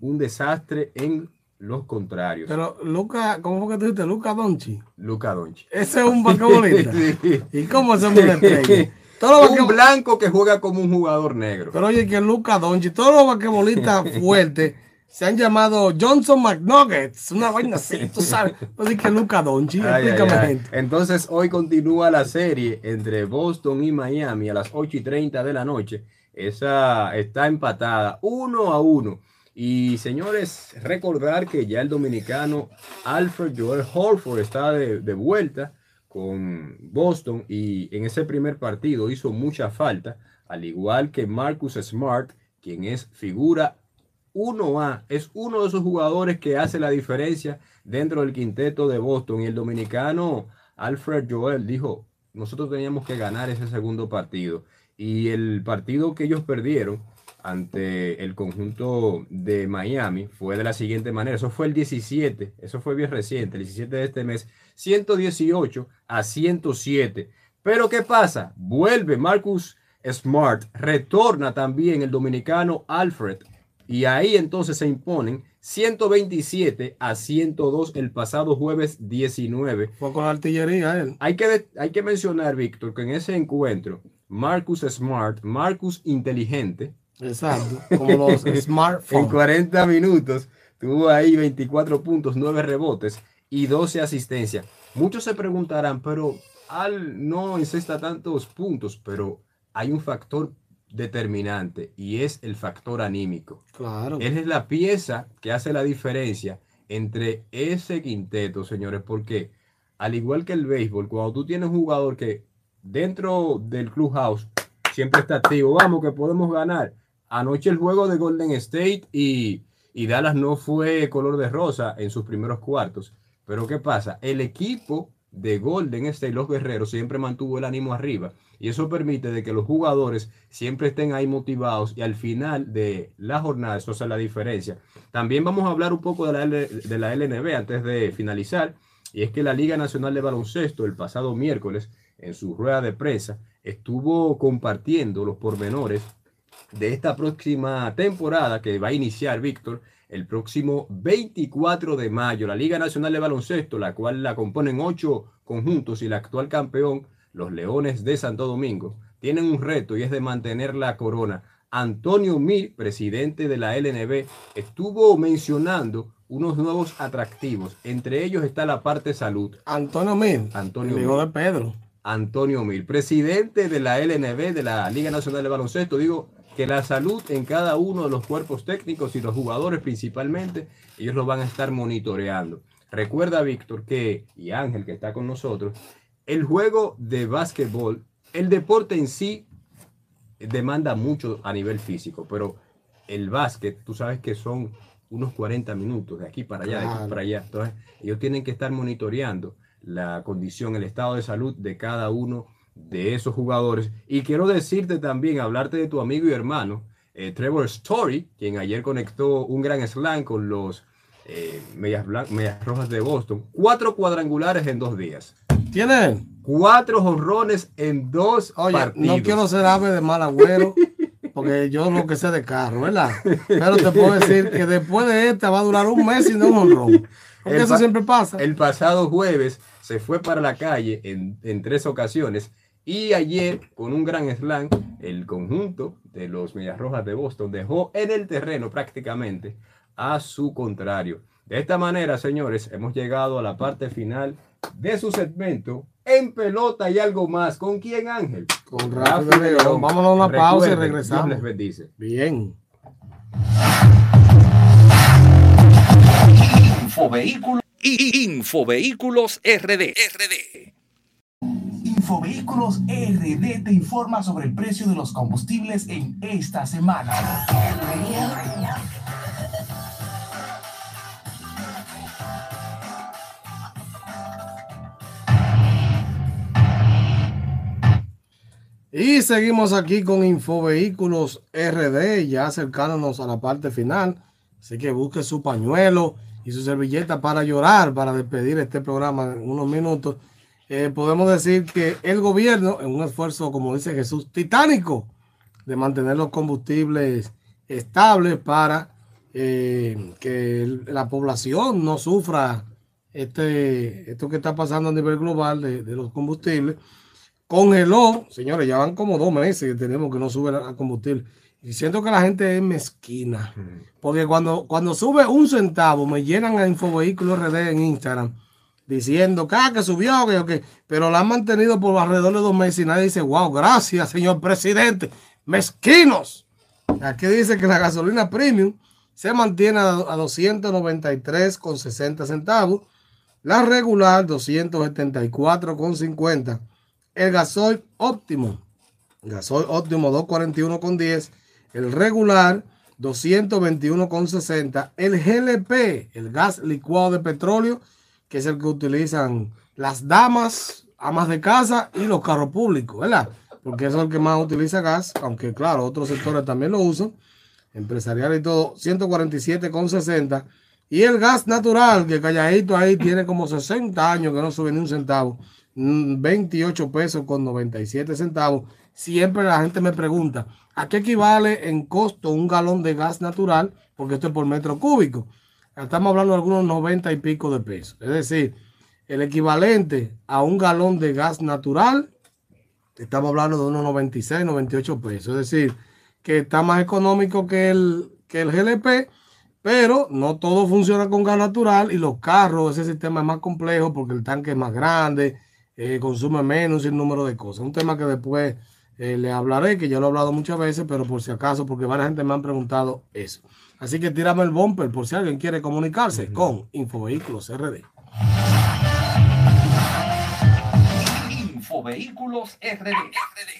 un desastre en los contrarios. Pero Luca, ¿cómo fue que tú dijiste? Luca Donchi. Luka Doncic. Ese es un basquetbolista. Sí. ¿Y cómo se una estrella? Todos un blanco que juega como un jugador negro. Pero oye, que Luca Donchi, todos los basquetbolistas fuertes se han llamado Johnson McNuggets, una vaina así, tú sabes. Así que Luca Donchi, Ay, ay, explícame, ay. gente. Entonces, hoy continúa la serie entre Boston y Miami a las 8 y 30 de la noche. Esa está empatada uno a uno. Y señores, recordar que ya el dominicano Alfred Joel Horford está de, de vuelta con Boston y en ese primer partido hizo mucha falta, al igual que Marcus Smart, quien es figura 1A, es uno de esos jugadores que hace la diferencia dentro del quinteto de Boston. Y el dominicano Alfred Joel dijo, nosotros teníamos que ganar ese segundo partido. Y el partido que ellos perdieron ante el conjunto de Miami fue de la siguiente manera. Eso fue el 17, eso fue bien reciente, el 17 de este mes, 118 a 107. Pero ¿qué pasa? Vuelve Marcus Smart, retorna también el dominicano Alfred y ahí entonces se imponen 127 a 102 el pasado jueves 19. Fue con artillería él. Hay que, de- hay que mencionar, Víctor, que en ese encuentro, Marcus Smart, Marcus inteligente, Exacto. Como los en smartphones. 40 minutos tuvo ahí 24 puntos, 9 rebotes y 12 asistencias. Muchos se preguntarán, pero Al no encesta tantos puntos, pero hay un factor determinante y es el factor anímico. Claro. Él es la pieza que hace la diferencia entre ese quinteto, señores, porque al igual que el béisbol, cuando tú tienes un jugador que dentro del clubhouse siempre está activo, vamos que podemos ganar. Anoche el juego de Golden State y, Dallas no fue color de rosa en sus primeros cuartos. Pero ¿qué pasa? El equipo de Golden State, los guerreros, siempre mantuvo el ánimo arriba. Y eso permite de que los jugadores siempre estén ahí motivados y al final de la jornada eso hace la diferencia. También vamos a hablar un poco de la, de la LNB antes de finalizar. Y es que la Liga Nacional de Baloncesto el pasado miércoles en su rueda de prensa estuvo compartiendo los pormenores de esta próxima temporada que va a iniciar Víctor el próximo 24 de mayo. La Liga Nacional de Baloncesto, la cual la componen ocho conjuntos y el actual campeón, los Leones de Santo Domingo, tienen un reto y es de mantener la corona. Antonio Mir, presidente de la LNB, estuvo mencionando unos nuevos atractivos. Entre ellos está la parte salud. Antonio Mir. Antonio Mir. de Pedro. Antonio Mil, presidente de la LNB, de la Liga Nacional de Baloncesto, digo que la salud en cada uno de los cuerpos técnicos y los jugadores principalmente, ellos lo van a estar monitoreando. Recuerda, Víctor, que, y Ángel, que está con nosotros, el juego de básquetbol, el deporte en sí demanda mucho a nivel físico, pero el básquet, tú sabes que son unos 40 minutos de aquí para allá, de aquí para allá. Entonces, ellos tienen que estar monitoreando la condición, el estado de salud de cada uno de esos jugadores. Y quiero decirte también, hablarte de tu amigo y hermano, eh, Trevor Story, quien ayer conectó un gran slam con los eh, medias, medias Rojas de Boston. Cuatro cuadrangulares en dos días. ¿Tiene? Cuatro honrones en dos Oye, partidos. no quiero ser ave de mal agüero, porque yo lo que sé de carro, ¿verdad? Pero te puedo decir que después de esta va a durar un mes sin un honrón. Porque eso siempre pasa. El pasado jueves se fue para la calle en, en tres ocasiones y ayer con un gran slam el conjunto de los Medias Rojas de Boston dejó en el terreno prácticamente a su contrario. De esta manera, señores, hemos llegado a la parte final de su segmento en pelota y algo más. ¿Con quién, Ángel? Con Rafi de León. León. Vámonos a una pausa y regresamos. Dios les bendice. Bien. Infovehículos, Infovehículos RD. RD. Infovehículos RD te informa sobre el precio de los combustibles en esta semana. Y seguimos aquí con Infovehículos RD, ya acercándonos a la parte final. Así que busque su pañuelo y su servilleta para llorar, para despedir este programa en unos minutos. Eh, podemos decir que el gobierno, en un esfuerzo, como dice Jesús, titánico, de mantener los combustibles estables para eh, que la población no sufra este, esto que está pasando a nivel global de, de los combustibles congeló, señores, ya van como dos meses que tenemos que no sube el combustible. Y siento que la gente es mezquina. Porque cuando, cuando sube un centavo, me llenan a Infovehículo RD en Instagram diciendo ah, que subió, que, que, pero la han mantenido por alrededor de dos meses y nadie dice, wow, gracias, señor presidente. Mezquinos. Aquí dice que la gasolina premium se mantiene a, a 293,60 centavos. La regular 274,50. El gasoil óptimo. Gasoil óptimo 241,10. El regular 221,60. El GLP, el gas licuado de petróleo, que es el que utilizan las damas, amas de casa y los carros públicos, ¿verdad? Porque es el que más utiliza gas, aunque claro, otros sectores también lo usan, empresarial y todo, 147,60. Y el gas natural, que calladito ahí tiene como 60 años que no sube ni un centavo, 28 pesos con 97 centavos. Siempre la gente me pregunta, ¿a qué equivale en costo un galón de gas natural? Porque esto es por metro cúbico. Estamos hablando de algunos 90 y pico de pesos. Es decir, el equivalente a un galón de gas natural, estamos hablando de unos 96, 98 pesos. Es decir, que está más económico que el, que el GLP, pero no todo funciona con gas natural y los carros, ese sistema es más complejo porque el tanque es más grande, eh, consume menos y número de cosas. Un tema que después eh, le hablaré, que ya lo he hablado muchas veces, pero por si acaso, porque varias gente me han preguntado eso. Así que tírame el bumper por si alguien quiere comunicarse con Infovehículos RD. Infovehículos RD.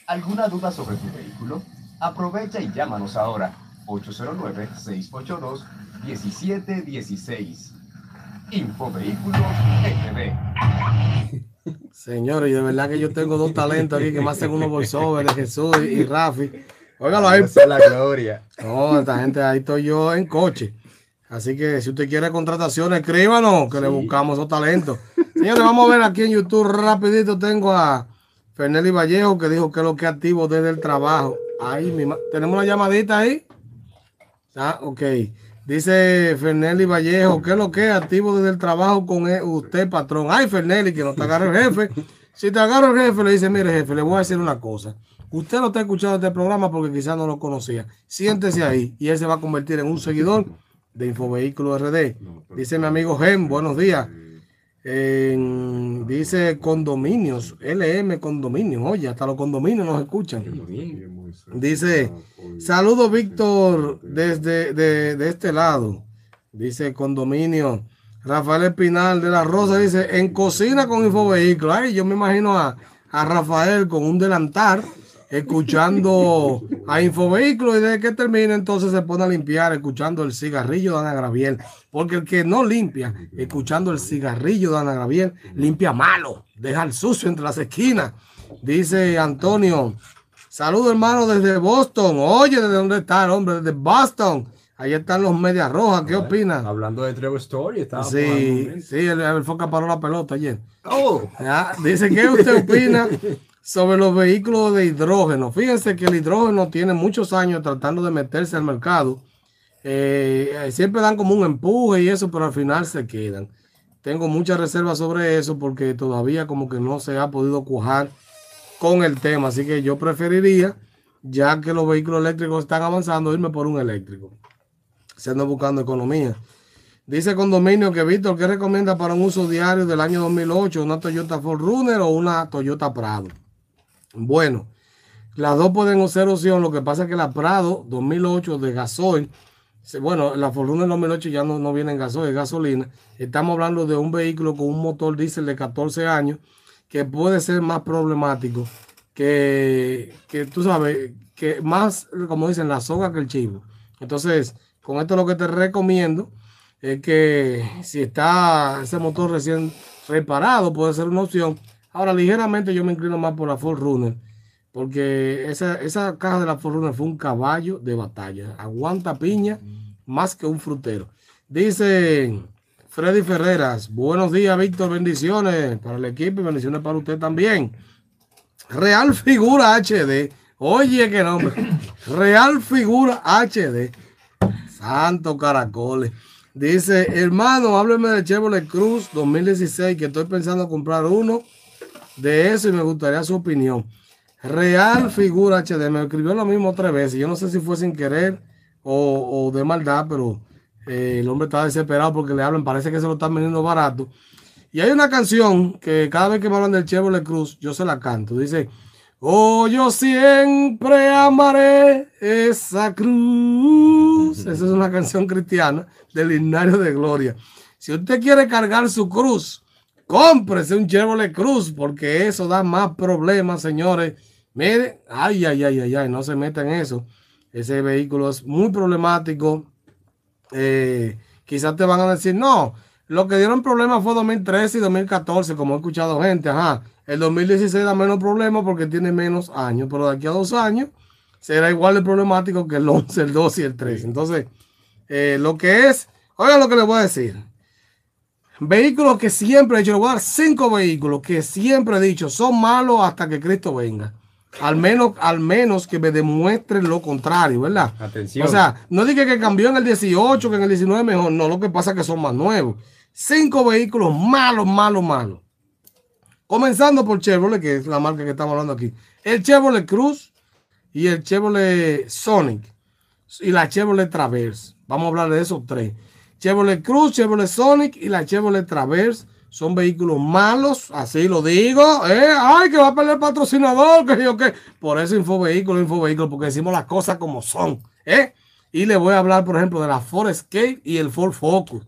¿Alguna duda sobre tu vehículo? Aprovecha y llámanos ahora. 809-682-1716. Infovehículos RD. Señores, y de verdad que yo tengo dos talentos aquí que más hacen unos voiceovers de Jesús y Rafi. Óigalo ahí. Esa es la gloria. No, esta gente ahí estoy yo en coche. Así que si usted quiere contratación, escríbanos, que le buscamos esos talentos. Señores, vamos a ver aquí en YouTube rapidito. Tengo a Fernelli Vallejo que dijo que es lo que activo desde el trabajo. Ahí, mi tenemos una llamadita ahí. Ah, ok. Dice Fernelli Vallejo, ¿qué es lo que es activo desde el trabajo con e- usted, patrón? Ay, Fernelli, que no te agarre el jefe. Si te agarra el jefe, le dice, mire, jefe, le voy a decir una cosa. Usted no está escuchando este programa porque quizás no lo conocía. Siéntese ahí y él se va a convertir en un seguidor de Infovehículo RD. Dice mi amigo Gem, buenos días. Dice condominios, LM condominios. Oye, hasta los condominios nos escuchan. Dice, saludos Víctor desde de, de este lado. Dice condominio. Rafael Espinal de la Rosa dice, en cocina con Infovehículo. Ay, yo me imagino a, a Rafael con un delantar escuchando a Infovehículo y desde que termine entonces se pone a limpiar escuchando el cigarrillo de Ana Graviel. Porque el que no limpia escuchando el cigarrillo de Ana Graviel limpia malo, deja el sucio entre las esquinas. Dice Antonio, Saludos, hermano, desde Boston. Oye, ¿desde dónde está el hombre? Desde Boston. Ahí están los Medias Rojas. ¿Qué opinan? Hablando de Trevor Story, estaba Sí, sí, el, el Foca paró la pelota ayer. Oh, Ya, Dice, ¿qué usted opina sobre los vehículos de hidrógeno? Fíjense que el hidrógeno tiene muchos años tratando de meterse al mercado. Eh, eh, siempre dan como un empuje y eso, pero al final se quedan. Tengo muchas reservas sobre eso porque todavía como que no se ha podido cuajar con el tema. Así que yo preferiría, ya que los vehículos eléctricos están avanzando, irme por un eléctrico. Se anda buscando economía. Dice condominio que Víctor, ¿qué recomienda para un uso diario del año 2008? ¿Una Toyota 4Runner o una Toyota Prado? Bueno, las dos pueden ser opción. Lo que pasa es que la Prado 2008 de gasoil, bueno, la 4Runner 2008 ya no, no viene en gasoil, es gasolina. Estamos hablando de un vehículo con un motor diésel de 14 años que puede ser más problemático que, que tú sabes, que más, como dicen, la soga que el chivo. Entonces, con esto lo que te recomiendo es que si está ese motor recién reparado, puede ser una opción. Ahora, ligeramente yo me inclino más por la Ford Runner, porque esa, esa caja de la Ford Runner fue un caballo de batalla. Aguanta piña más que un frutero. Dice Freddy Ferreras, buenos días, Víctor, bendiciones para el equipo y bendiciones para usted también. Real Figura HD. Oye, qué nombre. Real Figura HD. Santo Caracoles. Dice, hermano, hábleme de Chevrolet Cruz 2016, que estoy pensando comprar uno de eso y me gustaría su opinión. Real Figura HD me escribió lo mismo tres veces. Yo no sé si fue sin querer o, de maldad, pero eh, el hombre está desesperado porque le hablan. Parece que se lo están vendiendo barato. Y hay una canción que cada vez que me hablan del Chevrolet Cruz, yo se la canto. Dice, oh, yo siempre amaré esa cruz. Esa es una canción cristiana del himnario de gloria. Si usted quiere cargar su cruz, cómprese un Chevrolet Cruz, porque eso da más problemas, señores. Mire, ay, ay, ay, ay, ay, no se meta en eso. Ese vehículo es muy problemático. Eh, quizás te van a decir, no, lo que dieron problemas fue 2013 y 2014, como he escuchado gente. Ajá, el 2016 da menos problemas porque tiene menos años, pero de aquí a dos años será igual de problemático que el 11, el 12 y el 13. Entonces, eh, lo que es, oiga lo que le voy a decir. Vehículos que siempre he dicho, le voy a dar cinco vehículos que siempre he dicho son malos hasta que Cristo venga. Al menos, al menos que me demuestren lo contrario, ¿verdad? Atención. O sea, no dije que cambió en el 18, que en el 19 mejor. No, lo que pasa es que son más nuevos. Cinco vehículos malos, malos, malos. Comenzando por Chevrolet, que es la marca que estamos hablando aquí. El Chevrolet Cruz y el Chevrolet Sonic y la Chevrolet Traverse. Vamos a hablar de esos tres. Chevrolet Cruz, Chevrolet Sonic y la Chevrolet Traverse son vehículos malos, así lo digo. ¿eh? Ay, que va a perder el patrocinador, que yo qué. Por eso Infovehículo, Infovehículo, porque decimos las cosas como son. ¿eh? Y le voy a hablar, por ejemplo, de la Ford Escape y el Ford Focus.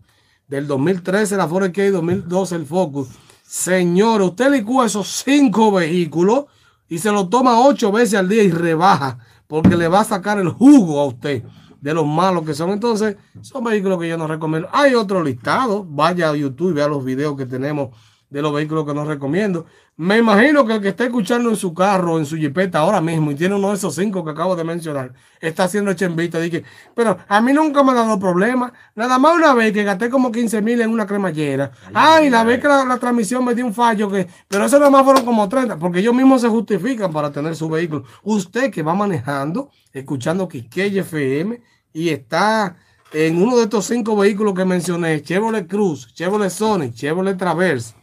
Del 2013 la Ford Escape, 2012 el Focus. Señor, usted licúa esos cinco vehículos y se lo toma ocho veces al día y rebaja, porque le va a sacar el jugo a usted de los malos que son. Entonces, son vehículos que yo no recomiendo. Hay otro listado. Vaya a YouTube y vea los videos que tenemos de los vehículos que no recomiendo. Me imagino que el que está escuchando en su carro, en su jipeta ahora mismo, y tiene uno de esos cinco que acabo de mencionar, está haciendo chembita. Dije, pero a mí nunca me ha dado problema. Nada más una vez que gasté como 15 mil en una cremallera. Ay, la vez que la, la transmisión me dio un fallo, que, pero eso nada más fueron como 30, porque ellos mismos se justifican para tener su vehículo. Usted que va manejando, escuchando Quiqueye FM, y está en uno de estos cinco vehículos que mencioné, Chevrolet Cruz, Chevrolet Sonic, Chevrolet Traverse,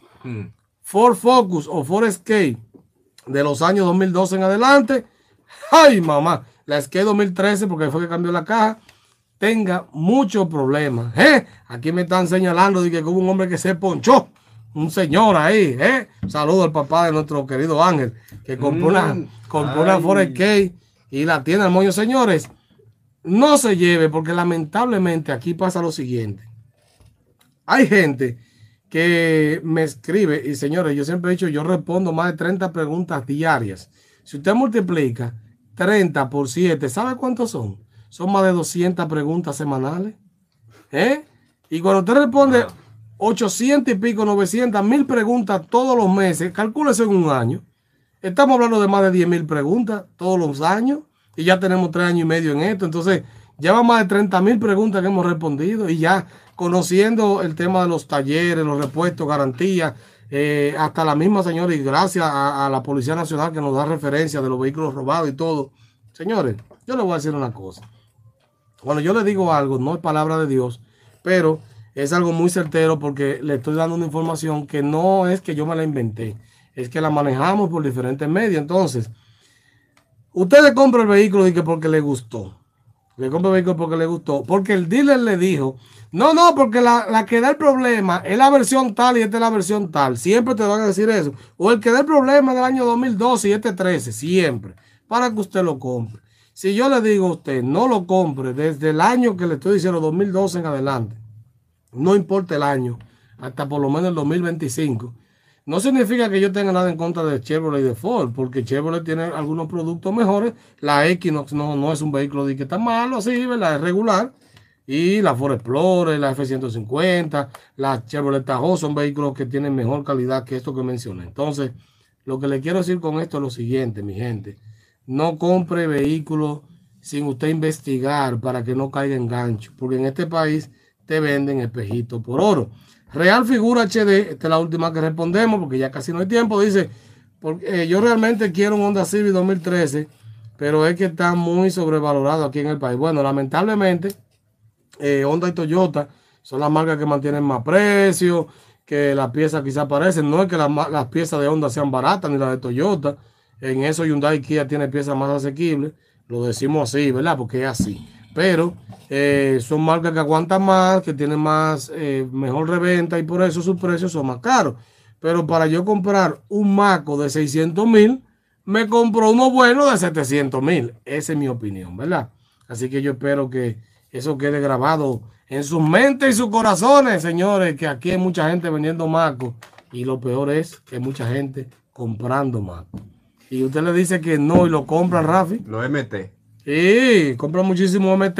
Ford Focus o Ford Escape de los años 2012 en adelante, ay mamá, la Escape 2013 porque fue que cambió la caja, tenga muchos problemas. ¿eh? Aquí me están señalando de que hubo un hombre que se ponchó, un señor ahí, ¿eh? Saludo al papá de nuestro querido Ángel, que compró una, compró una Ford Escape y la tiene al moño, señores no se lleve porque lamentablemente aquí pasa lo siguiente. Hay gente que me escribe y señores, yo siempre he dicho, yo respondo más de 30 preguntas diarias. Si usted multiplica 30 por 7, ¿sabe cuántos son? Son más de 200 preguntas semanales. ¿Eh? Y cuando usted responde 800 y pico, 900, mil preguntas todos los meses, calcúlese en un año. Estamos hablando de más de 10 mil preguntas todos los años y ya tenemos tres años y medio en esto. Entonces, lleva más de 30 mil preguntas que hemos respondido y ya conociendo el tema de los talleres, los repuestos, garantías, eh, hasta la misma señora, y gracias a, a, la Policía Nacional que nos da referencia de los vehículos robados y todo. Señores, yo les voy a decir una cosa. Cuando yo les digo algo, no es palabra de Dios, pero es algo muy certero porque le estoy dando una información que no es que yo me la inventé, es que la manejamos por diferentes medios. Entonces, Usted le compra el vehículo y que porque le gustó. Le compra el vehículo porque le gustó. Porque el dealer le dijo, no, no, porque la, la, que da el problema es la versión tal y esta es la versión tal. Siempre te van a decir eso. O el que da el problema del año 2012 y este 13, siempre. Para que usted lo compre. Si yo le digo a usted, no lo compre desde el año que le estoy diciendo, 2012 en adelante. No importa el año, hasta por lo menos el 2025 no significa que yo tenga nada en contra de Chevrolet y de Ford, porque Chevrolet tiene algunos productos mejores. La Equinox no, no es un vehículo de que está malo, así, ¿verdad? Es regular. Y la Ford Explorer, la F-150, la Chevrolet Tahoe son vehículos que tienen mejor calidad que esto que mencioné. Entonces, lo que le quiero decir con esto es lo siguiente, mi gente. No compre vehículos sin usted investigar para que no caiga en gancho, porque en este país te venden espejito por oro. Real Figura HD, esta es la última que respondemos porque ya casi no hay tiempo. Dice, porque, eh, yo realmente quiero un Honda Civic 2013, pero es que está muy sobrevalorado aquí en el país. Bueno, lamentablemente, eh, Honda y Toyota son las marcas que mantienen más precio, que las piezas quizás parecen. No es que las, piezas de Honda sean baratas ni las de Toyota. En eso Hyundai Kia tiene piezas más asequibles. Lo decimos así, ¿verdad? Porque es así. Pero eh, son marcas que aguantan más, que tienen más, eh, mejor reventa y por eso sus precios son más caros. Pero para yo comprar un Maco de 600 mil, me compro uno bueno de 700 mil. Esa es mi opinión, ¿verdad? Así que yo espero que eso quede grabado en sus mentes y sus corazones, señores, que aquí hay mucha gente vendiendo Maco y lo peor es que hay mucha gente comprando Maco. Y usted le dice que no y lo compra, Rafi. Lo MT. Sí, compra muchísimo MT.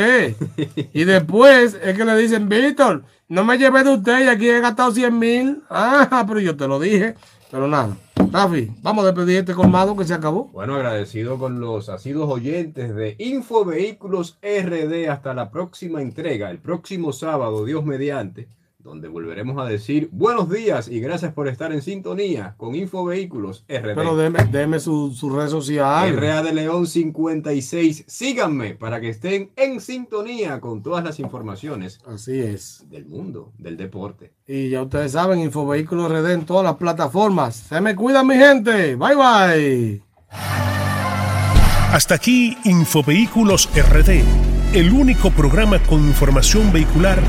y después es que le dicen, Víctor, no me llevé de usted y aquí he gastado 100 mil. Ah, pero yo te lo dije. Pero nada. Rafi, vamos a despedir este colmado que se acabó. Bueno, agradecido con los asiduos oyentes de Infovehículos RD. Hasta la próxima entrega, el próximo sábado, Dios mediante donde volveremos a decir buenos días y gracias por estar en sintonía con Infovehículos RD. Pero déme, déme su, su, red social. RA de León 56. Síganme para que estén en sintonía con todas las informaciones. Así es. Del mundo, del deporte. Y ya ustedes saben, Infovehículos RD en todas las plataformas. Se me cuidan mi gente. Bye bye. Hasta aquí Infovehículos RD, el único programa con información vehicular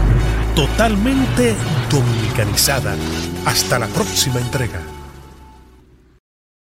totalmente dominicanizada. Hasta la próxima entrega.